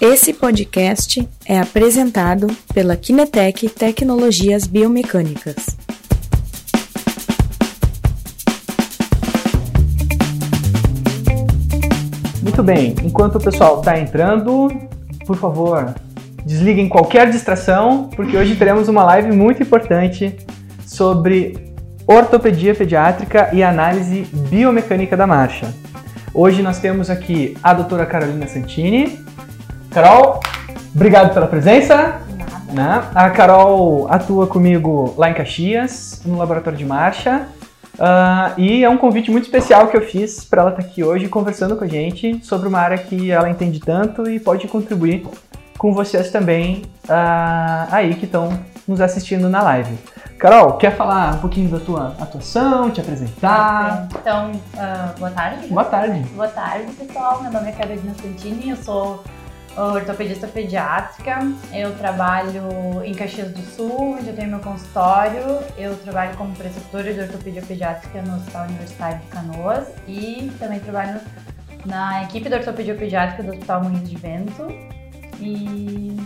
Esse podcast é apresentado pela Kinetec Tecnologias Biomecânicas. Muito bem, enquanto o pessoal está entrando, por favor, desliguem qualquer distração, porque hoje teremos uma live muito importante sobre ortopedia pediátrica e análise biomecânica da marcha. Hoje nós temos aqui a doutora Carolina Santini. Carol, obrigado pela presença. Né? A Carol atua comigo lá em Caxias, no laboratório de marcha. Uh, e é um convite muito especial que eu fiz para ela estar tá aqui hoje conversando com a gente sobre uma área que ela entende tanto e pode contribuir com vocês também uh, aí que estão nos assistindo na live. Carol, quer falar um pouquinho da tua atuação, te apresentar? Então, uh, boa tarde. Boa tarde. Boa tarde, pessoal. Meu nome é Carolina Santini, eu sou ortopedista pediátrica. Eu trabalho em Caxias do Sul, onde eu tenho meu consultório. Eu trabalho como preceptora de ortopedia pediátrica no Hospital Universitário de Canoas e também trabalho na equipe de ortopedia pediátrica do Hospital Moinhos de Vento. E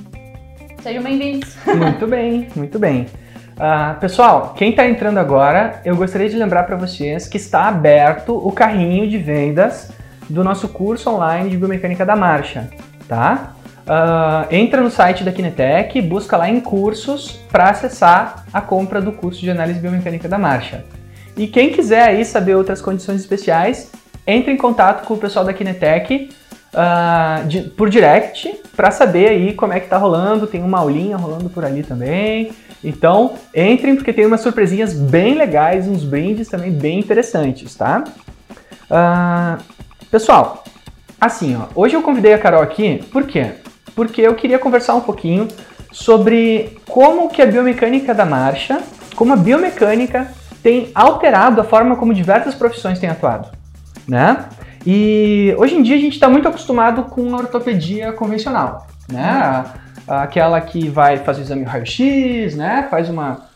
sejam bem-vindos. Muito bem, muito bem. Uh, pessoal, quem está entrando agora, eu gostaria de lembrar para vocês que está aberto o carrinho de vendas do nosso curso online de biomecânica da marcha, tá? Uh, entra no site da Kinetec, busca lá em cursos para acessar a compra do curso de análise biomecânica da marcha. E quem quiser aí saber outras condições especiais, entre em contato com o pessoal da Kinetec uh, de, por direct para saber aí como é que tá rolando. Tem uma aulinha rolando por ali também. Então, entrem porque tem umas surpresinhas bem legais, uns brindes também bem interessantes, tá? Uh, pessoal, assim, ó, hoje eu convidei a Carol aqui, por quê? Porque eu queria conversar um pouquinho sobre como que a biomecânica da marcha, como a biomecânica tem alterado a forma como diversas profissões têm atuado, né? E hoje em dia a gente está muito acostumado com a ortopedia convencional, né? Aquela que vai fazer o exame raio-x, né? Faz uma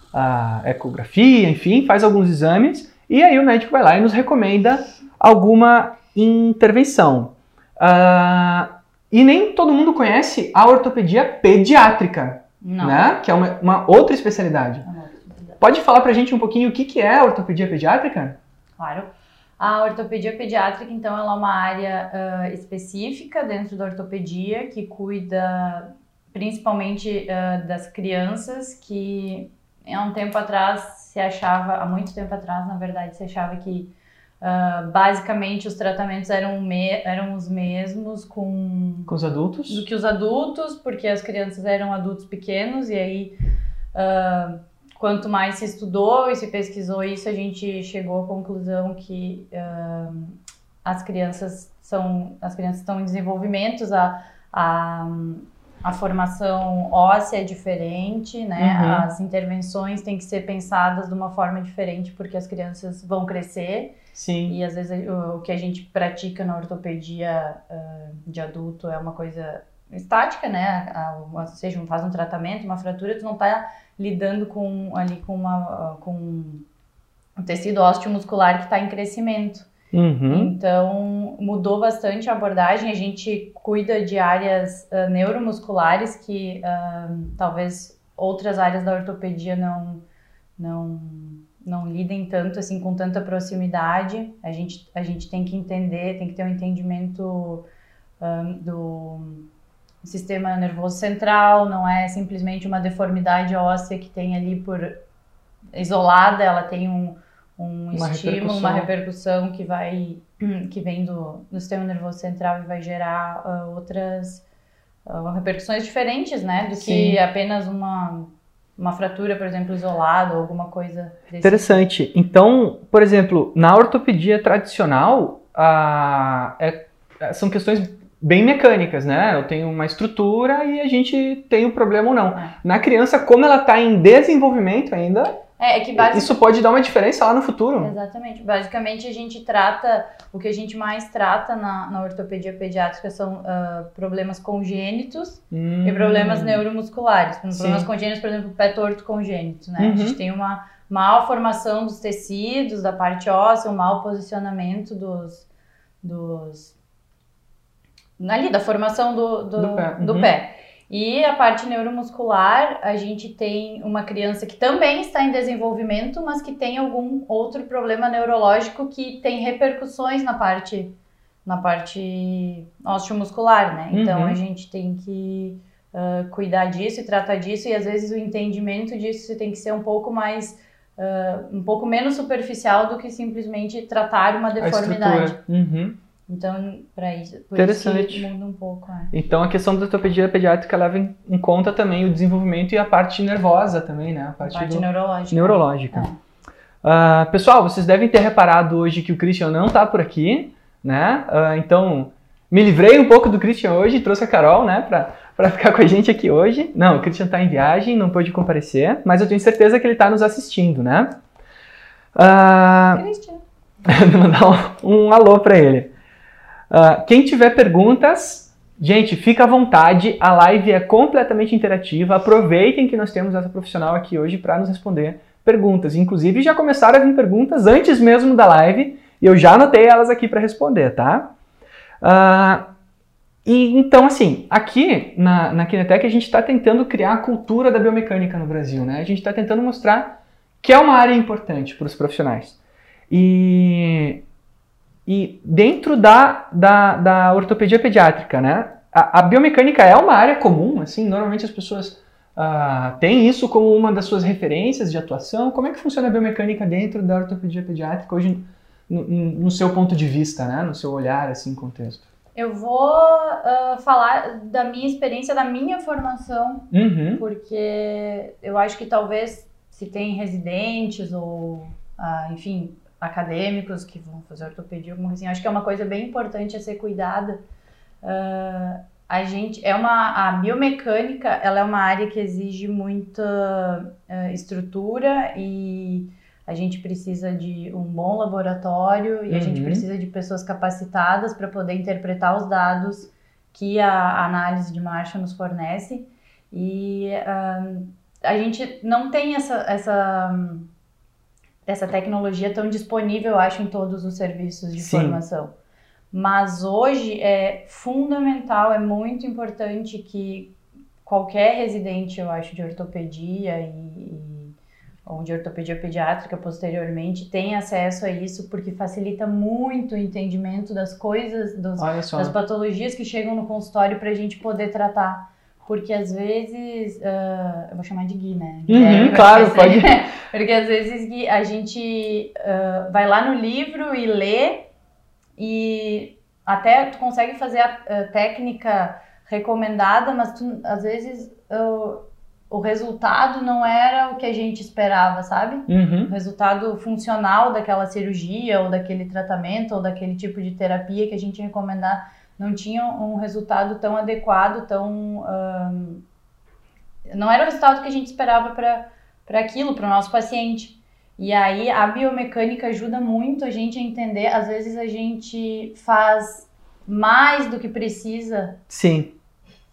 ecografia, enfim, faz alguns exames e aí o médico vai lá e nos recomenda alguma intervenção. Uh, e nem todo mundo conhece a ortopedia pediátrica, Não. né? Que é uma, uma outra especialidade. Pode falar pra gente um pouquinho o que, que é a ortopedia pediátrica? Claro. A ortopedia pediátrica, então, ela é uma área uh, específica dentro da ortopedia que cuida principalmente uh, das crianças que há um tempo atrás se achava, há muito tempo atrás, na verdade, se achava que uh, basicamente os tratamentos eram, me, eram os mesmos com, com os adultos? do que os adultos, porque as crianças eram adultos pequenos e aí uh, quanto mais se estudou e se pesquisou isso, a gente chegou à conclusão que uh, as crianças são as crianças estão em desenvolvimento, a, a, a formação óssea é diferente, né? Uhum. As intervenções têm que ser pensadas de uma forma diferente porque as crianças vão crescer. Sim. E às vezes o, que a gente pratica na ortopedia uh, de adulto é uma coisa estática, né? ou seja, faz um tratamento, uma fratura, tu não está lidando com ali com uma com um tecido ósseo muscular que está em crescimento. Uhum. Então mudou bastante a abordagem. A gente cuida de áreas uh, neuromusculares que uh, talvez outras áreas da ortopedia não não não lidem tanto assim com tanta proximidade. A gente a gente tem que entender, tem que ter um entendimento um, do sistema nervoso central, não é simplesmente uma deformidade óssea que tem ali por isolada, ela tem um, um uma estímulo, repercussão. uma repercussão que vai que vem do, do sistema nervoso central e vai gerar uh, outras uh, repercussões diferentes, né, do Sim. que apenas uma uma fratura, por exemplo, isolada ou alguma coisa desse Interessante. Tipo. Então, por exemplo, na ortopedia tradicional, uh, é, são questões bem mecânicas, né? Eu tenho uma estrutura e a gente tem um problema ou não. É. Na criança, como ela está em desenvolvimento ainda, é, é que basic... isso pode dar uma diferença lá no futuro. Exatamente. Basicamente, a gente trata, o que a gente mais trata na, na ortopedia pediátrica são uh, problemas congênitos hum. e problemas neuromusculares. Problemas Sim. congênitos, por exemplo, pé torto congênito, né? Uhum. A gente tem uma malformação dos tecidos, da parte óssea, um mau posicionamento dos, dos ali da formação do, do, Do pé, do uhum. pé. E a parte neuromuscular, a gente tem uma criança que também está em desenvolvimento, mas que tem algum outro problema neurológico que tem repercussões na parte na parte osteomuscular, né? Então Uhum. a gente tem que ah, cuidar disso e tratar disso, e às vezes o entendimento disso tem que ser um pouco mais ah, um pouco menos superficial do que simplesmente tratar uma deformidade. Uhum. Então, para isso, por isso Interessante. que muda um pouco. É. Então a questão da ortopedia pediátrica leva em, em conta também o desenvolvimento e a parte nervosa também, né? A A parte, parte do- neurológica. neurológica. É. Ah, pessoal, vocês devem ter reparado hoje que o Christian não tá por aqui, né? Ah, então, me livrei um pouco do Christian hoje, trouxe a Carol, né, pra, pra ficar com a gente aqui hoje. Não, o Christian tá em viagem, não pôde comparecer, mas eu tenho certeza que ele tá nos assistindo, né? Ah, Christian. Vou mandar um, um alô para ele. Ah, quem tiver perguntas, gente, fica à vontade. A live é completamente interativa. Aproveitem que nós temos essa profissional aqui hoje para nos responder perguntas. Inclusive, já começaram a vir perguntas antes mesmo da live e eu já anotei elas aqui para responder, tá? Ah, e então, assim, aqui na, na Kinetec a gente está tentando criar a cultura da biomecânica no Brasil, né? A gente está tentando mostrar que é uma área importante para os profissionais. E, e dentro da, da, da ortopedia pediátrica, né? A, a biomecânica é uma área comum, assim, normalmente as pessoas ah, têm isso como uma das suas referências de atuação. Como é que funciona a biomecânica dentro da ortopedia pediátrica hoje, no, no seu ponto de vista, né? No seu olhar, assim, contexto? Eu vou ah, falar da minha experiência, da minha formação, Uhum. porque eu acho que talvez se tem residentes ou, ah, enfim, acadêmicos que vão fazer ortopedia, alguma coisa assim, acho que é uma coisa bem importante a ser cuidada. Ah, a gente é uma a biomecânica, ela é uma área que exige muita ah, estrutura e a gente precisa de um bom laboratório e a gente Uhum. precisa de pessoas capacitadas para poder interpretar os dados que a análise de marcha nos fornece. E ah, a gente não tem essa, essa, essa tecnologia tão disponível, eu acho, em todos os serviços de Sim. formação. Mas hoje é fundamental, é muito importante que qualquer residente, eu acho, de ortopedia e, e ou de ortopedia pediátrica posteriormente tenha acesso a isso, porque facilita muito o entendimento das coisas, dos, das patologias que chegam no consultório para a gente poder tratar. Porque às vezes. ah, eu vou chamar de Gui, né? Uhum, Guilherme, claro, pode. Porque às vezes Gui, a gente ah, vai lá no livro e lê, e até tu consegue fazer a, a técnica recomendada, mas tu, às vezes o- o resultado não era o que a gente esperava, sabe? Uhum. o resultado funcional daquela cirurgia ou daquele tratamento ou daquele tipo de terapia que a gente recomendar não tinha um resultado tão adequado, tão ahn, não era o resultado que a gente esperava para aquilo, para o nosso paciente. E aí a biomecânica ajuda muito a gente a entender. Às vezes a gente faz mais do que precisa Sim.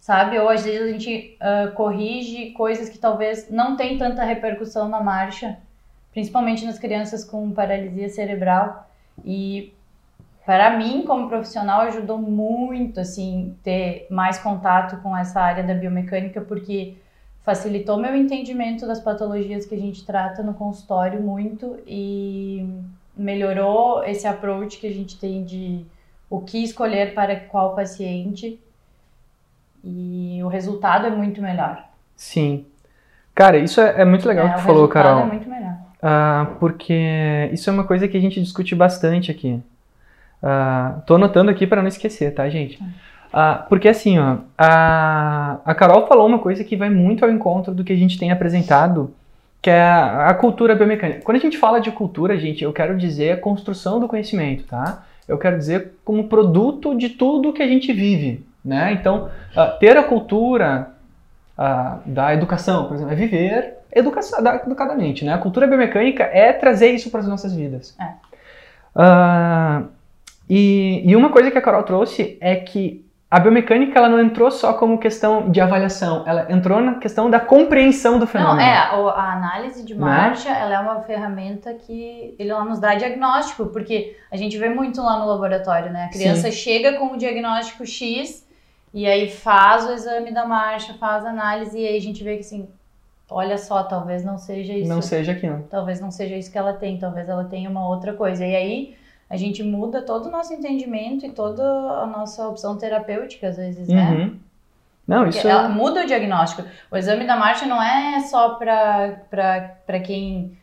sabe? Ou às vezes a gente ah, corrige coisas que talvez não tem tanta repercussão na marcha, principalmente nas crianças com paralisia cerebral. E para mim, como profissional, ajudou muito assim ter mais contato com essa área da biomecânica, porque facilitou meu entendimento das patologias que a gente trata no consultório muito e melhorou esse approach que a gente tem de o que escolher para qual paciente e o resultado é muito melhor. Sim. Cara, isso é, é muito legal É, que tu o falou, resultado Carol. é muito melhor. Ah, porque isso é uma coisa que a gente discute bastante aqui. Ah, tô anotando aqui para não esquecer, tá, gente? Ah, porque assim, ó, a, a Carol falou uma coisa que vai muito ao encontro do que a gente tem apresentado, que é a, a cultura biomecânica. Quando a gente fala de cultura, gente, eu quero dizer a construção do conhecimento, tá? Eu quero dizer como produto de tudo que a gente vive, né? Então, ah, ter a cultura ah, da educação, por exemplo, é viver educa- da- educadamente, né? A cultura biomecânica é trazer isso para as nossas vidas. É. Ah, e, e uma coisa que a Carol trouxe é que a biomecânica ela não entrou só como questão de avaliação, ela entrou na questão da compreensão do fenômeno. Não, é, a análise de né? marcha, né? ela é uma ferramenta que ela nos dá diagnóstico, porque a gente vê muito lá no laboratório, né? A criança Sim. chega com o diagnóstico X e aí faz o exame da marcha, faz a análise e aí a gente vê que assim, olha só, talvez não seja isso. Não seja aquilo. Talvez não seja isso que ela tem, talvez ela tenha uma outra coisa. E aí a gente muda todo o nosso entendimento e toda a nossa opção terapêutica, às vezes, né? Uhum. Não, Porque isso ela muda o diagnóstico. O exame da marcha não é só para quem,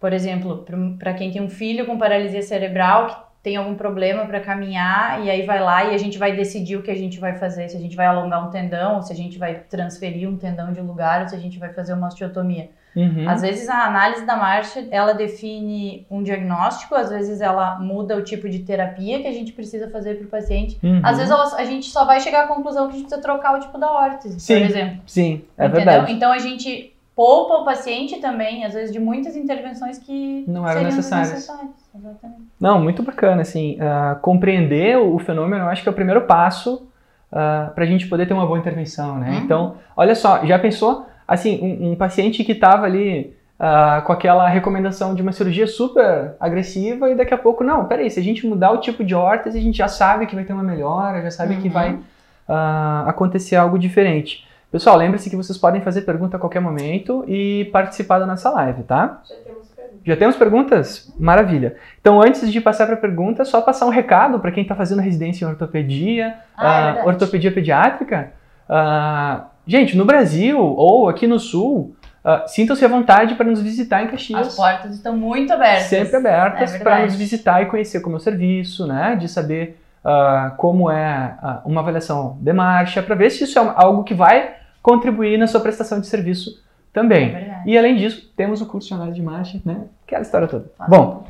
por exemplo, para quem tem um filho com paralisia cerebral que tem algum problema para caminhar e aí vai lá e a gente vai decidir o que a gente vai fazer, se a gente vai alongar um tendão, ou se a gente vai transferir um tendão de lugar, ou se a gente vai fazer uma osteotomia. Uhum. Às vezes a análise da marcha, ela define um diagnóstico, às vezes ela muda o tipo de terapia que a gente precisa fazer para o paciente. Uhum. Às vezes ela, a gente só vai chegar à conclusão que a gente precisa trocar o tipo da órtese, sim, por exemplo. Sim, é Entendeu? verdade. Então a gente poupa o paciente também, às vezes, de muitas intervenções que não eram necessárias. necessárias. Exatamente. Não, muito bacana, assim, uh, compreender o fenômeno, eu acho que é o primeiro passo uh, ah, para a gente poder ter uma boa intervenção, né? Uhum. Então, olha só, já pensou assim, um, um paciente que estava ali uh, com aquela recomendação de uma cirurgia super agressiva e daqui a pouco, não, peraí, se a gente mudar o tipo de órtese, a gente já sabe que vai ter uma melhora, já sabe uhum. que vai uh, acontecer algo diferente. Pessoal, lembre-se que vocês podem fazer pergunta a qualquer momento e participar da nossa live, tá? Já temos perguntas. Já temos perguntas? Maravilha. Então, antes de passar para a pergunta, só passar um recado para quem está fazendo residência em ortopedia, ah, uh, ortopedia pediátrica. Uh, Gente, no Brasil ou aqui no Sul, uh, sintam-se à vontade para nos visitar em Caxias. As portas estão muito abertas. Sempre abertas é para nos visitar e conhecer como é o serviço, né? De saber uh, como é uh, uma avaliação de marcha, para ver se isso é algo que vai contribuir na sua prestação de serviço também. É e além disso, temos o curso de análise de marcha, né? Aquela história toda. Bom,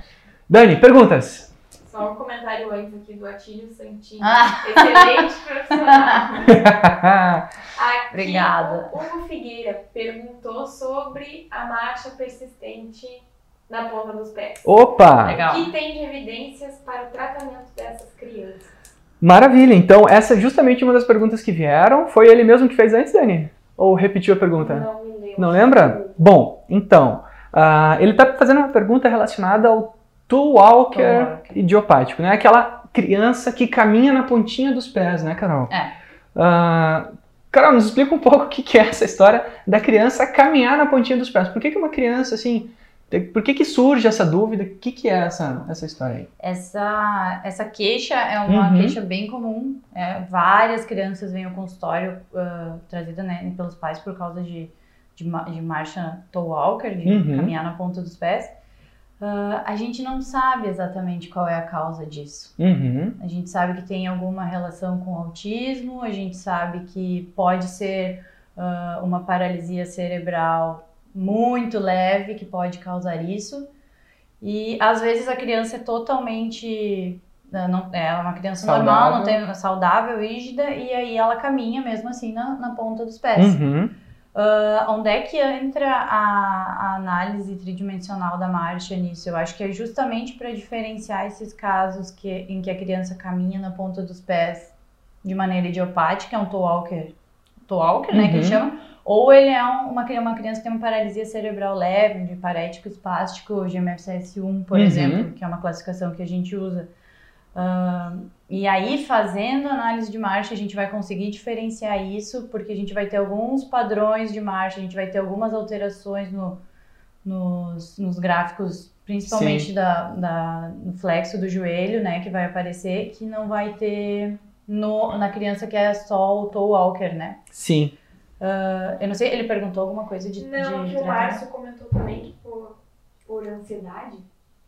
Dani, perguntas? Só um comentário antes aqui do Atílio Santini. Ah. Excelente profissional. Obrigada. O Hugo Figueira perguntou sobre a marcha persistente na ponta dos pés. Opa! Legal. O que tem de evidências para o tratamento dessas crianças? Maravilha! Então, essa é justamente uma das perguntas que vieram. Foi ele mesmo que fez antes, Dani? Ou repetiu a pergunta? Não me lembro. Não lembra? Bom, então, uh, ele está fazendo uma pergunta relacionada ao Toe walker, idiopático, né? Aquela criança que caminha na pontinha dos pés, né, Carol? É. Uh, Carol, nos explica um pouco o que é essa história da criança caminhar na pontinha dos pés. Por que, que uma criança, assim, por que, que surge essa dúvida? O que, que é essa, essa história aí? Essa, essa queixa é uma uhum. queixa bem comum. É, várias crianças vêm ao consultório uh, trazida né, pelos pais por causa de, de, de marcha toe walker, de uhum. caminhar na ponta dos pés. Uh, a gente não sabe exatamente qual é a causa disso. Uhum. A gente sabe que tem alguma relação com autismo, a gente sabe que pode ser uh, uma paralisia cerebral muito leve que pode causar isso. E às vezes a criança é totalmente. Né, não, é uma criança saudável. normal, não tem, saudável, rígida, e aí ela caminha mesmo assim na, na ponta dos pés. Uhum. Uh, onde é que entra a, a, análise tridimensional da marcha nisso? Eu acho que é justamente para diferenciar esses casos que, em que a criança caminha na ponta dos pés de maneira idiopática, é um toe walker, toe walker uhum. né, que uhum. chama, ou ele é uma, uma criança que tem uma paralisia cerebral leve, de parético espástico, GMFCS1, por uhum. exemplo, que é uma classificação que a gente usa. Uh, e aí, fazendo análise de marcha, a gente vai conseguir diferenciar isso, porque a gente vai ter alguns padrões de marcha, a gente vai ter algumas alterações no, nos, nos gráficos, principalmente da, da, no flexo do joelho, né, que vai aparecer, que não vai ter no, na criança que é só o toe walker, né? Sim. Uh, eu não sei, ele perguntou alguma coisa de. Não, de, que o Márcio comentou também que por, por ansiedade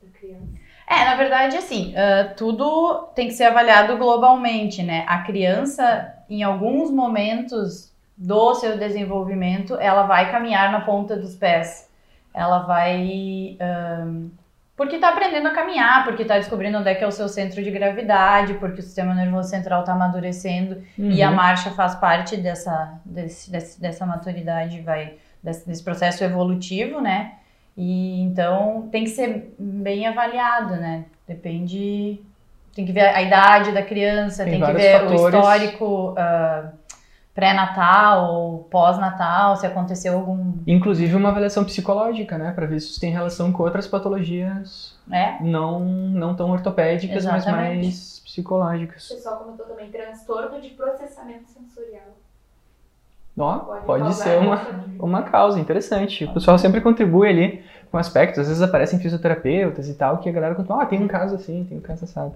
da criança. É, na verdade, assim, uh, tudo tem que ser avaliado globalmente, né? A criança, em alguns momentos do seu desenvolvimento, ela vai caminhar na ponta dos pés. Ela vai. Um, porque está aprendendo a caminhar, porque está descobrindo onde é que é o seu centro de gravidade, porque o sistema nervoso central está amadurecendo uhum. e a uhum. marcha faz parte dessa, desse, desse, dessa maturidade, vai, desse, desse processo evolutivo, né? E então tem que ser bem avaliado, né? Depende tem que ver a idade da criança, Tem tem, que ver fatores. o histórico ah, pré-natal ou pós-natal, se aconteceu algum. Inclusive uma avaliação psicológica, né? Pra ver se isso tem relação com outras patologias né? não, não tão ortopédicas, mas Exatamente. mais psicológicas. O pessoal comentou também transtorno de processamento sensorial. Ó, pode ser uma, uma causa interessante. O pessoal sempre contribui ali com aspectos. Às vezes aparecem fisioterapeutas e tal, que a galera conta, ah, tem um caso assim, tem um caso assado.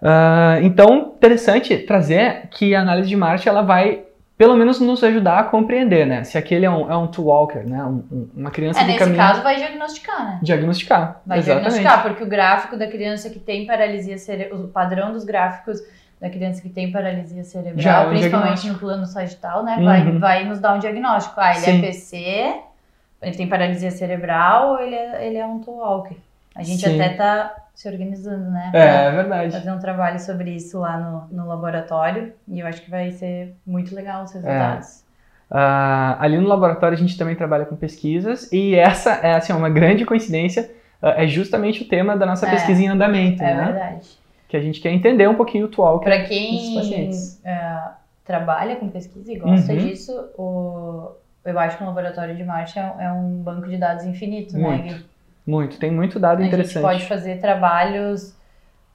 Ah, então, interessante trazer que a análise de marcha ela vai, pelo menos, nos ajudar a compreender, né? Se aquele é um, é um two-walker, né? Um- um- uma criança É, que nesse caminha... caso vai diagnosticar, né? Diagnosticar. Vai Exatamente. diagnosticar, porque o gráfico da criança que tem paralisia cerebral, o padrão dos gráficos da criança que tem paralisia cerebral, Já é principalmente no plano sagital, né? Vai, Uhum. vai nos dar um diagnóstico. Ah, ele Sim. é PC, ele tem paralisia cerebral ou ele é, ele é um walker. A gente Sim. até tá se organizando, né? É, é verdade. Fazer um trabalho sobre isso lá no, no laboratório. E eu acho que vai ser muito legal os resultados. Ah, ali no laboratório a gente também trabalha com pesquisas e essa é assim, uma grande coincidência, ah, é justamente o tema da nossa É. pesquisa em andamento, É, né? verdade. Que a gente quer entender um pouquinho o talk. Para Dos quem pacientes. é, trabalha com pesquisa e gosta Uhum. disso, o, eu acho que o laboratório de marcha é, um- é um banco de dados infinito, né? Muito Gui? Muito, tem muito dado A gente interessante. pode fazer trabalhos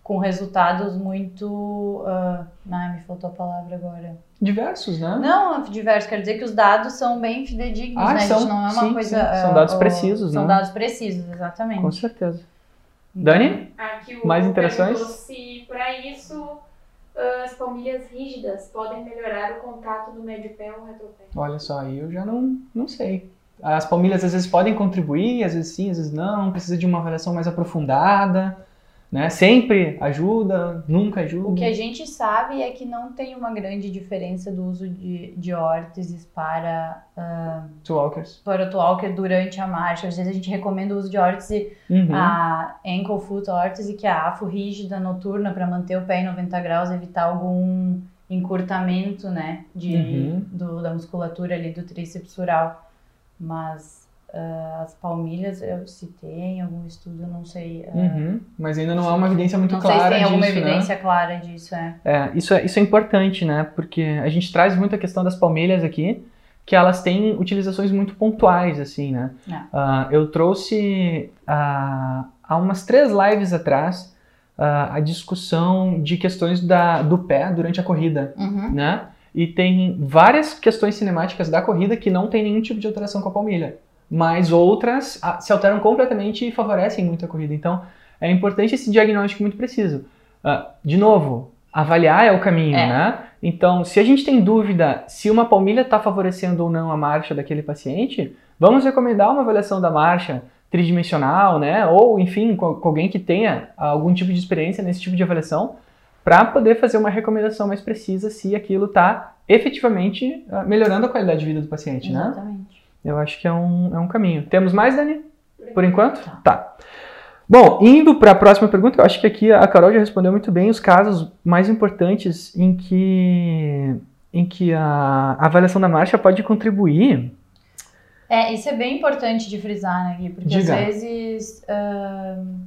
com resultados muito. ah, ai, me faltou a palavra agora. Diversos, né? Não, diversos, quer dizer que os dados são bem fidedignos, Ah, né? são, a gente não é uma sim, coisa. sim. São dados ó, precisos, São né? dados precisos, exatamente. Com certeza. Então, Dani? Aqui o Mais interações? Para isso as palmilhas rígidas podem melhorar o contato do médio pé ou retropé. Olha só, aí eu já não, não sei. As palmilhas às vezes podem contribuir, às vezes sim, às vezes não. Precisa de uma avaliação mais aprofundada, né? Sempre ajuda, nunca ajuda. O que a gente sabe é que não tem uma grande diferença do uso de, de órteses para, Two walkers. para o talker durante a marcha. Às vezes a gente recomenda o uso de órtese, Uhum. a ankle foot órtese, que é a afo rígida noturna para manter o pé em 90 graus, evitar algum encurtamento, né, de, Uhum. do- da musculatura ali do tríceps sural. Mas ah, as palmilhas, eu citei em algum estudo, não sei. ah, Uhum. Mas ainda não há uma evidência muito não sei clara se tem alguma disso, né? evidência clara disso, é. É, isso, é, isso é importante, né? Porque a gente traz muito a questão das palmilhas aqui, que elas têm utilizações muito pontuais, assim, né? Ah, eu trouxe há umas três lives atrás a discussão de questões da, do pé durante a corrida, Uhum. né? E tem várias questões cinemáticas da corrida que não tem nenhum tipo de alteração com a palmilha, mas outras ah, se alteram completamente e favorecem muito a corrida. Então, é importante esse diagnóstico muito preciso. Ah, de novo, avaliar é o caminho, É. né? Então, se a gente tem dúvida se uma palmilha está favorecendo ou não a marcha daquele paciente, vamos recomendar uma avaliação da marcha tridimensional, né? Ou, enfim, com, com alguém que tenha algum tipo de experiência nesse tipo de avaliação, para poder fazer uma recomendação mais precisa se aquilo está efetivamente ah, melhorando a qualidade de vida do paciente, né? Exatamente. Eu acho que é um, é um caminho. Temos mais, Dani? Por enquanto? Tá. Bom, indo para a próxima pergunta, eu acho que aqui a Carol já respondeu muito bem os casos mais importantes em que, em que a avaliação da marcha pode contribuir. É, isso é bem importante de frisar, né, Gui? Porque Diga. às vezes ahn,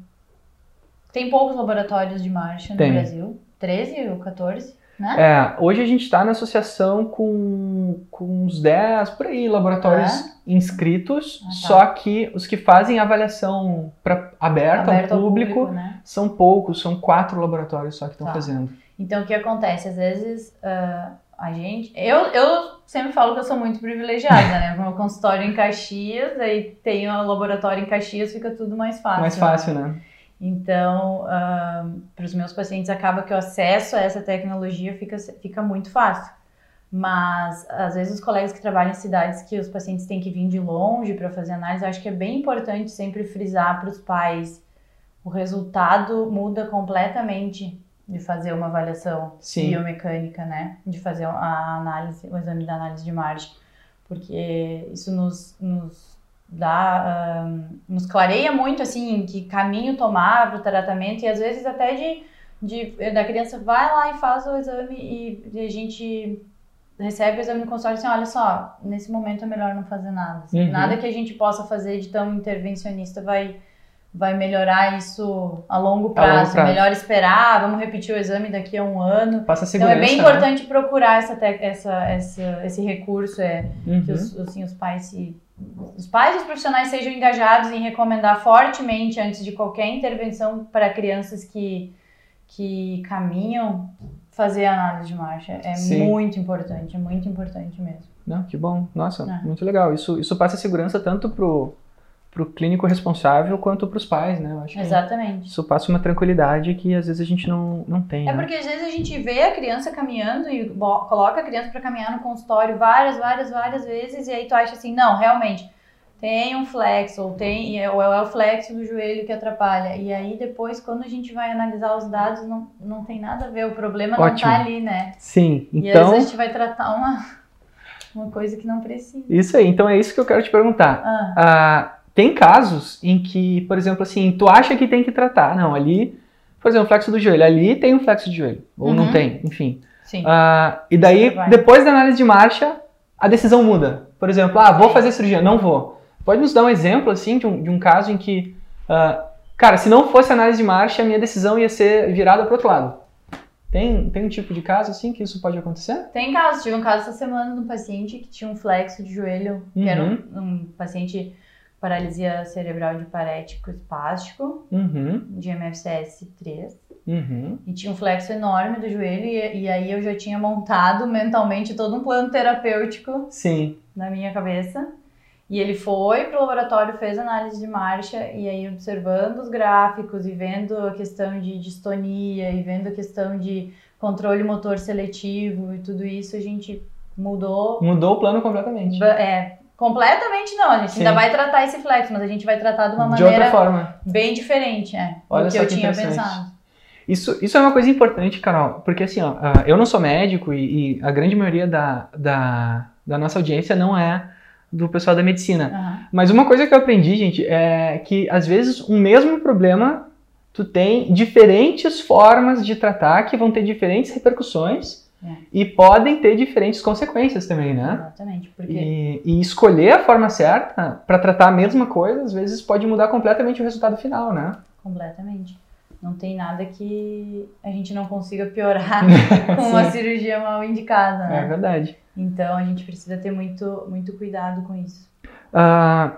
tem poucos laboratórios de marcha no Tem. Brasil. 13 ou 14, né? É, hoje a gente está na associação com, com uns 10, por aí, laboratórios inscritos, Ah, tá. só que os que fazem avaliação pra, aberta ao ao público, né? são poucos, são quatro laboratórios só que estão Tá. fazendo. Então, o que acontece? Às vezes, ah, a gente... Eu, eu sempre falo que eu sou muito privilegiada, né? Meu consultório em Caxias, aí tenho o laboratório em Caxias, fica tudo mais fácil. Mais né? fácil, né? Então, para os meus pacientes, acaba que o acesso a essa tecnologia fica, fica muito fácil. Mas, às vezes, os colegas que trabalham em cidades que os pacientes têm que vir de longe para fazer análise, acho que é bem importante sempre frisar para os pais o resultado muda completamente de fazer uma avaliação Sim. biomecânica, né? De fazer a análise, o exame da análise de margem. Porque isso nos, nos dá, ahn, nos clareia muito, assim, que caminho tomar para o tratamento e às vezes até de, de da criança vai lá e faz o exame e, e a gente recebe o exame no consultório assim, olha só, nesse momento é melhor não fazer nada. assim. Uhum. Nada que a gente possa fazer de tão intervencionista vai vai melhorar isso a longo A longo prazo. prazo. É melhor esperar, vamos repetir o exame daqui a um ano. Passa Então é bem né? importante procurar essa, essa, essa, esse recurso, é, Uhum. que os, assim, os pais se. Os pais e os profissionais sejam engajados em recomendar fortemente, antes de qualquer intervenção para crianças que, que caminham, fazer a análise de marcha. É Sim. muito importante, é muito importante mesmo. Não, que bom. Nossa, É. muito legal. Isso, isso passa segurança tanto pro, pro clínico responsável quanto pros pais, né? Eu acho que Exatamente. isso passa uma tranquilidade que às vezes a gente não, não tem, É né? porque às vezes a gente vê a criança caminhando e coloca a criança para caminhar no consultório várias, várias, várias vezes e aí tu acha assim, não, realmente tem um flexo ou tem ou é o flexo do joelho que atrapalha. E aí depois quando a gente vai analisar os dados não, não tem nada a ver, o problema não Ótimo. tá ali, né? Sim, E às então... vezes a gente vai tratar uma uma coisa que não precisa. Isso aí, então é isso que eu quero te perguntar. Ah, Ah, tem casos em que, por exemplo, assim, tu acha que tem que tratar. Não, ali, por exemplo, flexo do joelho. Ali tem um flexo de joelho. Ou não Uhum. tem, enfim. sim. Ah, e daí, vai. depois da análise de marcha, a decisão muda. Por exemplo, ah, vou fazer cirurgia. Não vou. Pode nos dar um exemplo, assim, de um, de um caso em que, ah, cara, se não fosse análise de marcha, a minha decisão ia ser virada para outro lado. Tem, tem um tipo de caso, assim, que isso pode acontecer? Tem casos, tive um caso essa semana de um paciente que tinha um flexo de joelho, que era um, Uhum. um paciente paralisia cerebral de parético espástico, Uhum, de MFCS 3, uhum. e tinha um flexo enorme do joelho, e, e aí eu já tinha montado mentalmente todo um plano terapêutico Sim, na minha cabeça. E ele foi pro laboratório, fez análise de marcha, e aí observando os gráficos e vendo a questão de distonia e vendo a questão de controle motor seletivo e tudo isso, a gente mudou. mudou o plano completamente. É, completamente não, a gente Sim. ainda vai tratar esse flexo, mas a gente vai tratar de uma de outra maneira forma. bem diferente, é, Olha do que eu tinha pensado. Isso, isso é uma coisa importante, Carol, porque assim, ó, ah, eu não sou médico e, e a grande maioria da, da, da nossa audiência não é do pessoal da medicina. Aham. Mas uma coisa que eu aprendi, gente, é que às vezes um mesmo problema tu tem diferentes formas de tratar que vão ter diferentes repercussões É. e podem ter diferentes consequências também, né? Exatamente, porque E, e escolher a forma certa para tratar a mesma coisa, às vezes pode mudar completamente o resultado final, né? Completamente. Não tem nada que a gente não consiga piorar com uma cirurgia mal indicada, É né? verdade. Então a gente precisa ter muito, muito cuidado com isso. Ah,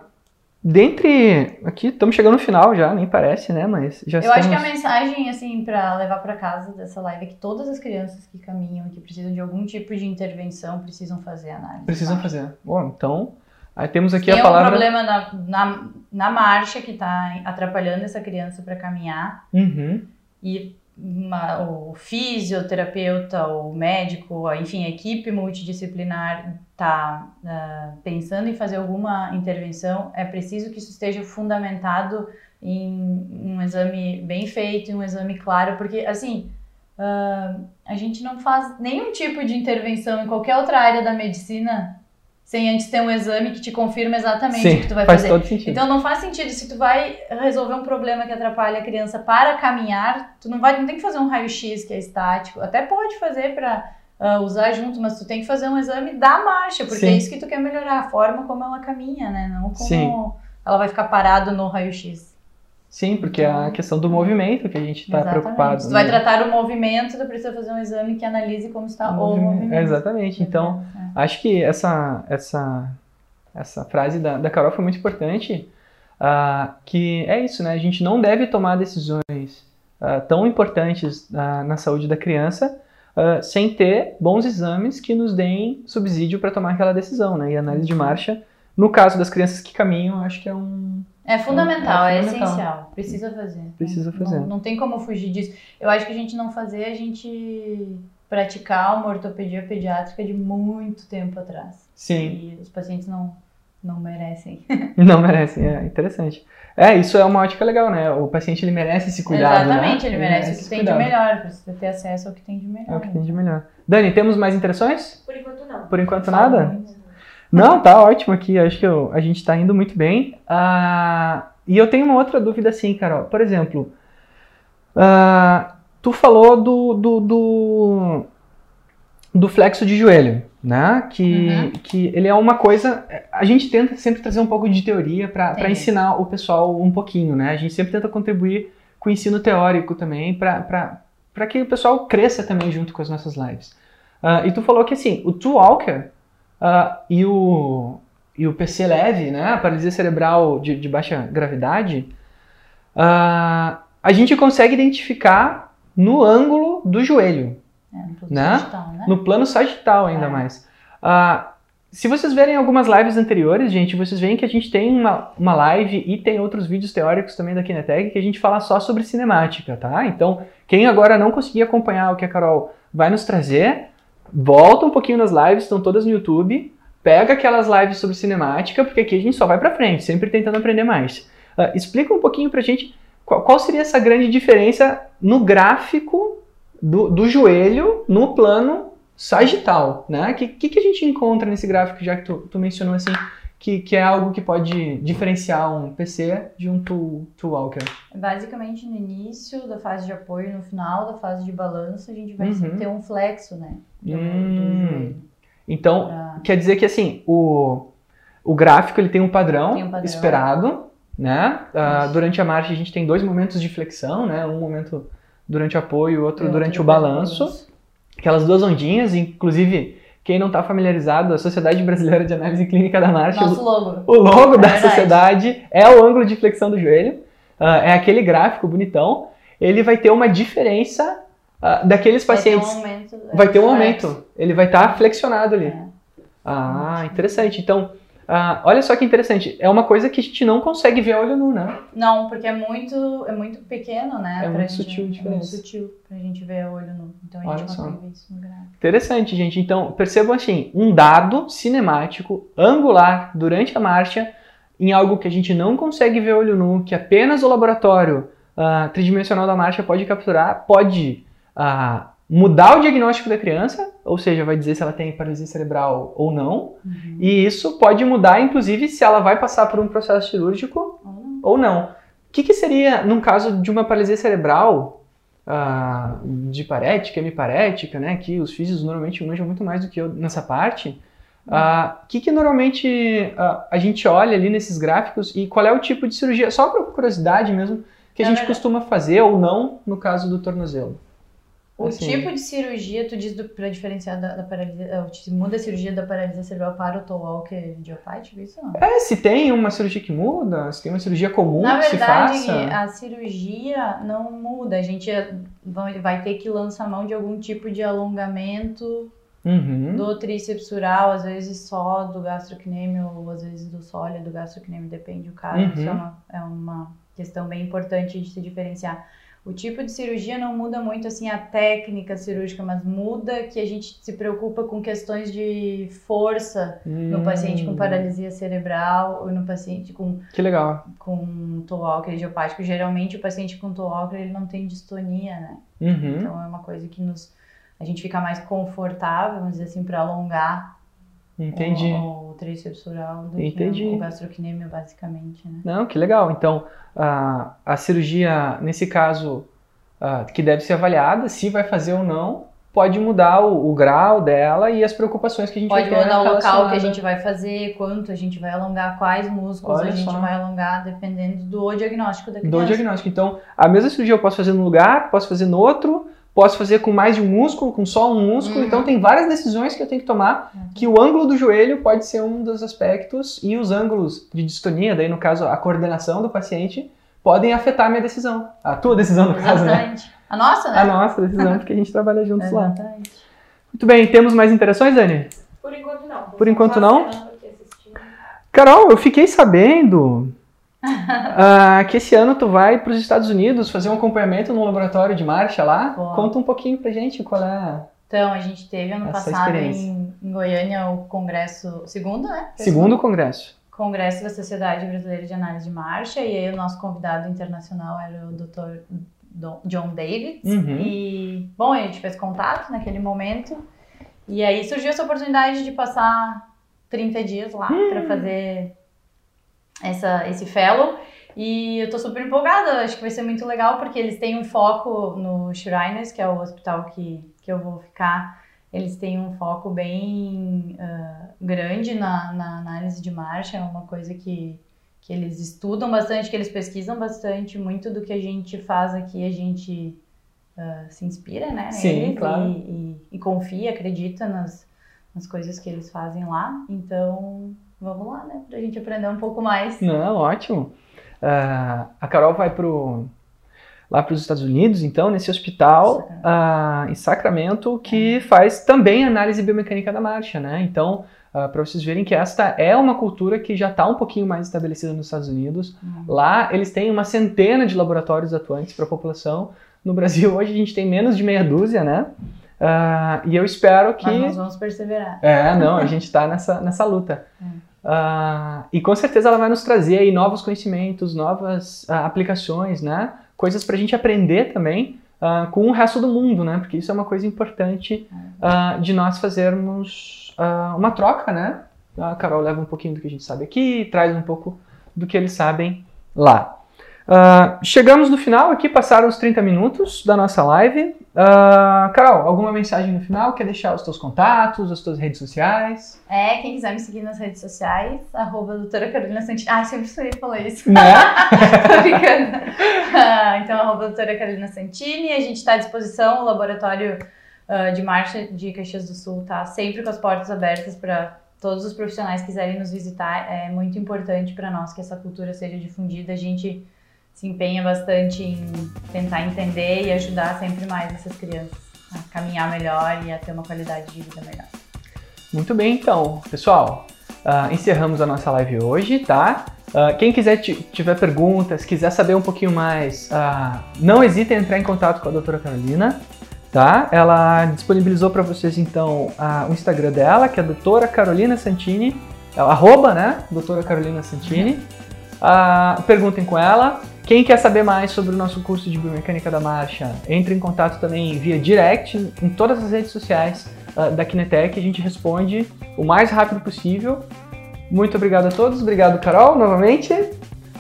dentre. Aqui, estamos chegando no final já, nem parece, né? Mas já Eu estamos. acho que a mensagem, assim, pra levar pra casa dessa live é que todas as crianças que caminham que precisam de algum tipo de intervenção precisam fazer análise. Precisam tá? fazer. Bom, então. Aí temos aqui Tem a um palavra. problema na, na, na marcha que tá atrapalhando essa criança para caminhar. Uhum. e uma- o fisioterapeuta, o médico, enfim, a equipe multidisciplinar está pensando em fazer alguma intervenção, é preciso que isso esteja fundamentado em um exame bem feito, em um exame claro, porque assim ah, a gente não faz nenhum tipo de intervenção em qualquer outra área da medicina sem antes ter um exame que te confirma exatamente Sim, o que tu vai faz fazer. todo sentido. Então não faz sentido se tu vai resolver um problema que atrapalha a criança para caminhar, tu não vai, não tem que fazer um raio-x que é estático. Até pode fazer para usar junto, mas tu tem que fazer um exame da marcha, porque Sim. é isso que tu quer melhorar, a forma como ela caminha, né? Não como Sim. ela vai ficar parado no raio-x. Sim, porque é a questão do movimento que a gente está preocupado. Se tu vai né? tratar o movimento, tu precisa fazer um exame que analise como está o movimento. É, exatamente. Então, É. acho que essa, essa, essa frase da, da Carol foi muito importante, ah, que é isso, né? A gente não deve tomar decisões ah, tão importantes ah, na saúde da criança sem ter bons exames que nos deem subsídio para tomar aquela decisão, né? E análise de marcha, no caso das crianças que caminham, acho que é um... É fundamental, É é, fundamental. essencial. Precisa fazer. Precisa fazer. Não, não tem como fugir disso. Eu acho que a gente não fazer, a gente praticar uma ortopedia pediátrica de muito tempo atrás. Sim, E os pacientes não, não merecem. não merecem, é interessante. É, isso é uma ótica legal, né? O paciente ele merece esse cuidado, Exatamente, né? ele merece o que tem cuidado. de melhor. Precisa ter acesso ao que tem de melhor. É o que tem de melhor. Dani, temos mais interações? Por enquanto não. Por enquanto Fala nada? muito. Não, tá ótimo aqui. Acho que eu- a gente tá indo muito bem. Ah, e eu tenho uma outra dúvida assim, Carol. Por exemplo, ah, tu falou do, do, do, do flexo de joelho, né? Que, Uhum. que ele é uma coisa. A gente tenta sempre trazer um pouco de teoria para ensinar o pessoal um pouquinho, né? A gente sempre tenta contribuir com o ensino teórico também para que o pessoal cresça também junto com as nossas lives. Ah, e tu falou que assim, o Two Walker ah, e, o, e o PC leve, né? A paralisia cerebral de, de baixa gravidade, ah, a gente consegue identificar no ângulo do joelho É, no Né? digital, né? no plano sagital ainda É. mais. Ah, se vocês verem algumas lives anteriores, gente, vocês veem que a gente tem uma, uma live e tem outros vídeos teóricos também da Kinetec que a gente fala só sobre cinemática, tá? Então, quem agora não conseguir acompanhar o que a Carol vai nos trazer, volta um pouquinho nas lives, estão todas no YouTube, pega aquelas lives sobre cinemática, porque aqui a gente só vai pra frente, sempre tentando aprender mais. Ah, explica um pouquinho pra gente qual, qual seria essa grande diferença no gráfico do, do joelho no plano sagital, né? O que, que, que a gente encontra nesse gráfico, já que tu, tu mencionou assim, que, que é algo que pode diferenciar um PC de um tool, tool walker? Basicamente, no início da fase de apoio no final da fase de balanço, a gente vai Uhum. ter um flexo, né? Do, Hum. joelho. Então, Pra- quer dizer que assim, o, o gráfico ele tem um padrão, Tem um padrão. esperado, né? Isso. durante a marcha a gente tem dois momentos de flexão, né? Um momento durante o apoio e outro Outro durante o balanço. Aquelas duas ondinhas, inclusive, quem não está familiarizado, a Sociedade Brasileira de Análise Clínica da Marcha, Nosso logo. o logo da verdade. sociedade é o ângulo de flexão do joelho, ah, é aquele gráfico bonitão. Ele vai ter uma diferença ah, daqueles pacientes. Vai ter um aumento. é, Vai ter um flexo. aumento. Ele vai estar flexionado ali. É. Ah, interessante. Então, ah, olha só que interessante. É uma coisa que a gente não consegue ver a olho nu, né? Não, porque é muito, é muito pequeno, né? É muito gente, sutil a É muito diferença. sutil pra gente ver a olho nu. Então a Olha gente consegue ver isso no gráfico. Interessante, gente. Então, percebam assim, um dado cinemático angular durante a marcha em algo que a gente não consegue ver a olho nu, que apenas o laboratório ah, tridimensional da marcha pode capturar, pode ah, mudar o diagnóstico da criança, ou seja, vai dizer se ela tem paralisia cerebral ou não, Uhum. e isso pode mudar, inclusive, se ela vai passar por um processo cirúrgico Ou não. ou não. O que, que seria, num caso de uma paralisia cerebral, ah, de parética, hemiparética, né, que os físicos normalmente manjam muito mais do que eu nessa parte, ah, o que, que normalmente ah, a gente olha ali nesses gráficos e qual é o tipo de cirurgia, só por curiosidade mesmo, que a Na gente verdade- costuma fazer ou não no caso do tornozelo? O Assim. tipo de cirurgia, tu diz do, pra diferenciar da, da paralisia, eh, te muda a cirurgia da paralisia cerebral para o toe walker idiopático, isso não? É, se tem uma cirurgia que muda, se tem uma cirurgia comum Na que se verdade, faça. a cirurgia não muda. A gente vai, vai ter que lançar mão de algum tipo de alongamento Uhum. do tríceps sural, às vezes só do gastrocnêmio, ou às vezes do sólido do gastrocnêmio, depende do caso. Isso é Uhum. uma, é uma questão bem importante de se diferenciar. O tipo de cirurgia não muda muito assim a técnica cirúrgica, mas muda que a gente se preocupa com questões de força no Hum, paciente com paralisia cerebral ou no paciente com Que legal. com toe walker idiopático. Geralmente o paciente com toe walker ele não tem distonia, né? Uhum. Então é uma coisa que nos a gente fica mais confortável, vamos dizer assim, para alongar Entendi. o, o tríceps sural do Entendi. que o basicamente, né? Não, que legal. Então, a, a cirurgia, nesse caso, ah, que deve ser avaliada, se vai fazer ou não, pode mudar o, o grau dela e as preocupações que a gente Pode vai ter mudar o local que a gente vai fazer, quanto a gente vai alongar, quais músculos Olha a gente só. vai alongar, dependendo do diagnóstico da criança. do diagnóstico. Então, a mesma cirurgia eu posso fazer num lugar, posso fazer no outro, posso fazer com mais de um músculo, com só um músculo. Uhum. Então, tem várias decisões que eu tenho que tomar, que o ângulo do joelho pode ser um dos aspectos e os ângulos de distonia, daí no caso a coordenação do paciente, podem afetar a minha decisão. A tua decisão, no caso, né? Exatamente. A nossa, né? A nossa decisão, porque a gente trabalha juntos lá. Exatamente. Muito bem, temos mais interações, Dani? Por enquanto não. Por enquanto, não? Carol, eu fiquei sabendo ah, que esse ano tu vai para os Estados Unidos fazer um acompanhamento no laboratório de marcha lá. Vou. Conta um pouquinho pra gente qual é. Então, a gente teve ano passado em, em Goiânia o congresso, segundo, né? Foi Segundo congresso. Congresso da Sociedade Brasileira de Análise de Marcha, e aí o nosso convidado internacional era o Dr. John David. Uhum. E, bom, a gente fez contato naquele momento, e aí surgiu essa oportunidade de passar 30 dias lá Hum. para fazer essa, esse fellow. E eu tô super empolgada, acho que vai ser muito legal, porque eles têm um foco no Shriners, que é o hospital que, que eu vou ficar eles têm um foco bem uh, grande na, na, análise de marcha, é uma coisa que, que eles estudam bastante, que eles pesquisam bastante. Muito do que a gente faz aqui, a gente uh, se inspira, né? Sim, claro. E, e, e, confia, acredita nas, nas coisas que eles fazem lá. Então, vamos lá, né? Pra gente aprender um pouco mais. Não, ótimo. Uh, a Carol vai pro lá para os Estados Unidos, então, nesse hospital uh, em Sacramento, que faz também análise biomecânica da marcha, né? Então, uh, para vocês verem que esta é uma cultura que já está um pouquinho mais estabelecida nos Estados Unidos. Uhum. Lá, eles têm uma centena de laboratórios atuantes para a população. No Brasil, hoje, a gente tem menos de meia dúzia, né? Uh, e eu espero que. Mas nós vamos perseverar. É, não, a gente está nessa, nessa luta. Uh, e com certeza ela vai nos trazer aí novos conhecimentos, novas uh, aplicações, né? coisas para a gente aprender também uh, com o resto do mundo, né? Porque isso é uma coisa importante uh, de nós fazermos uma troca, né? A Carol leva um pouquinho do que a gente sabe aqui, traz um pouco do que eles sabem lá. Chegamos no final aqui, passaram os 30 minutos da nossa live. Uh, Carol, alguma mensagem no final? Quer deixar os teus contatos, as tuas redes sociais? É, quem quiser me seguir nas redes sociais, arroba doutora Carolina Santini. Ai, sempre sei falar isso. Né? Tô brincando. Uh, então, arroba doutora Carolina Santini. A gente está à disposição, o laboratório de marcha de Caxias do Sul está sempre com as portas abertas para todos os profissionais que quiserem nos visitar. É muito importante para nós que essa cultura seja difundida. A gente se empenha bastante em tentar entender e ajudar sempre mais essas crianças a caminhar melhor e a ter uma qualidade de vida melhor. Muito bem, então, pessoal, uh, encerramos a nossa live hoje, tá? Uh, quem quiser tiver perguntas, quiser saber um pouquinho mais, uh, não hesite em entrar em contato com a doutora Carolina, tá? Ela disponibilizou para vocês então o Instagram dela, que é a doutora Carolina Santini, é arroba, né? Doutora Carolina Santini. Uhum. Perguntem com ela. Quem quer saber mais sobre o nosso curso de biomecânica da marcha, entre em contato também via direct em todas as redes sociais uh, da Kinetec. A gente responde o mais rápido possível. Muito obrigado a todos. Obrigado, Carol, novamente.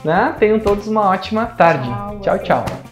Né? Tenham todos uma ótima tarde. tchau. tchau. tchau.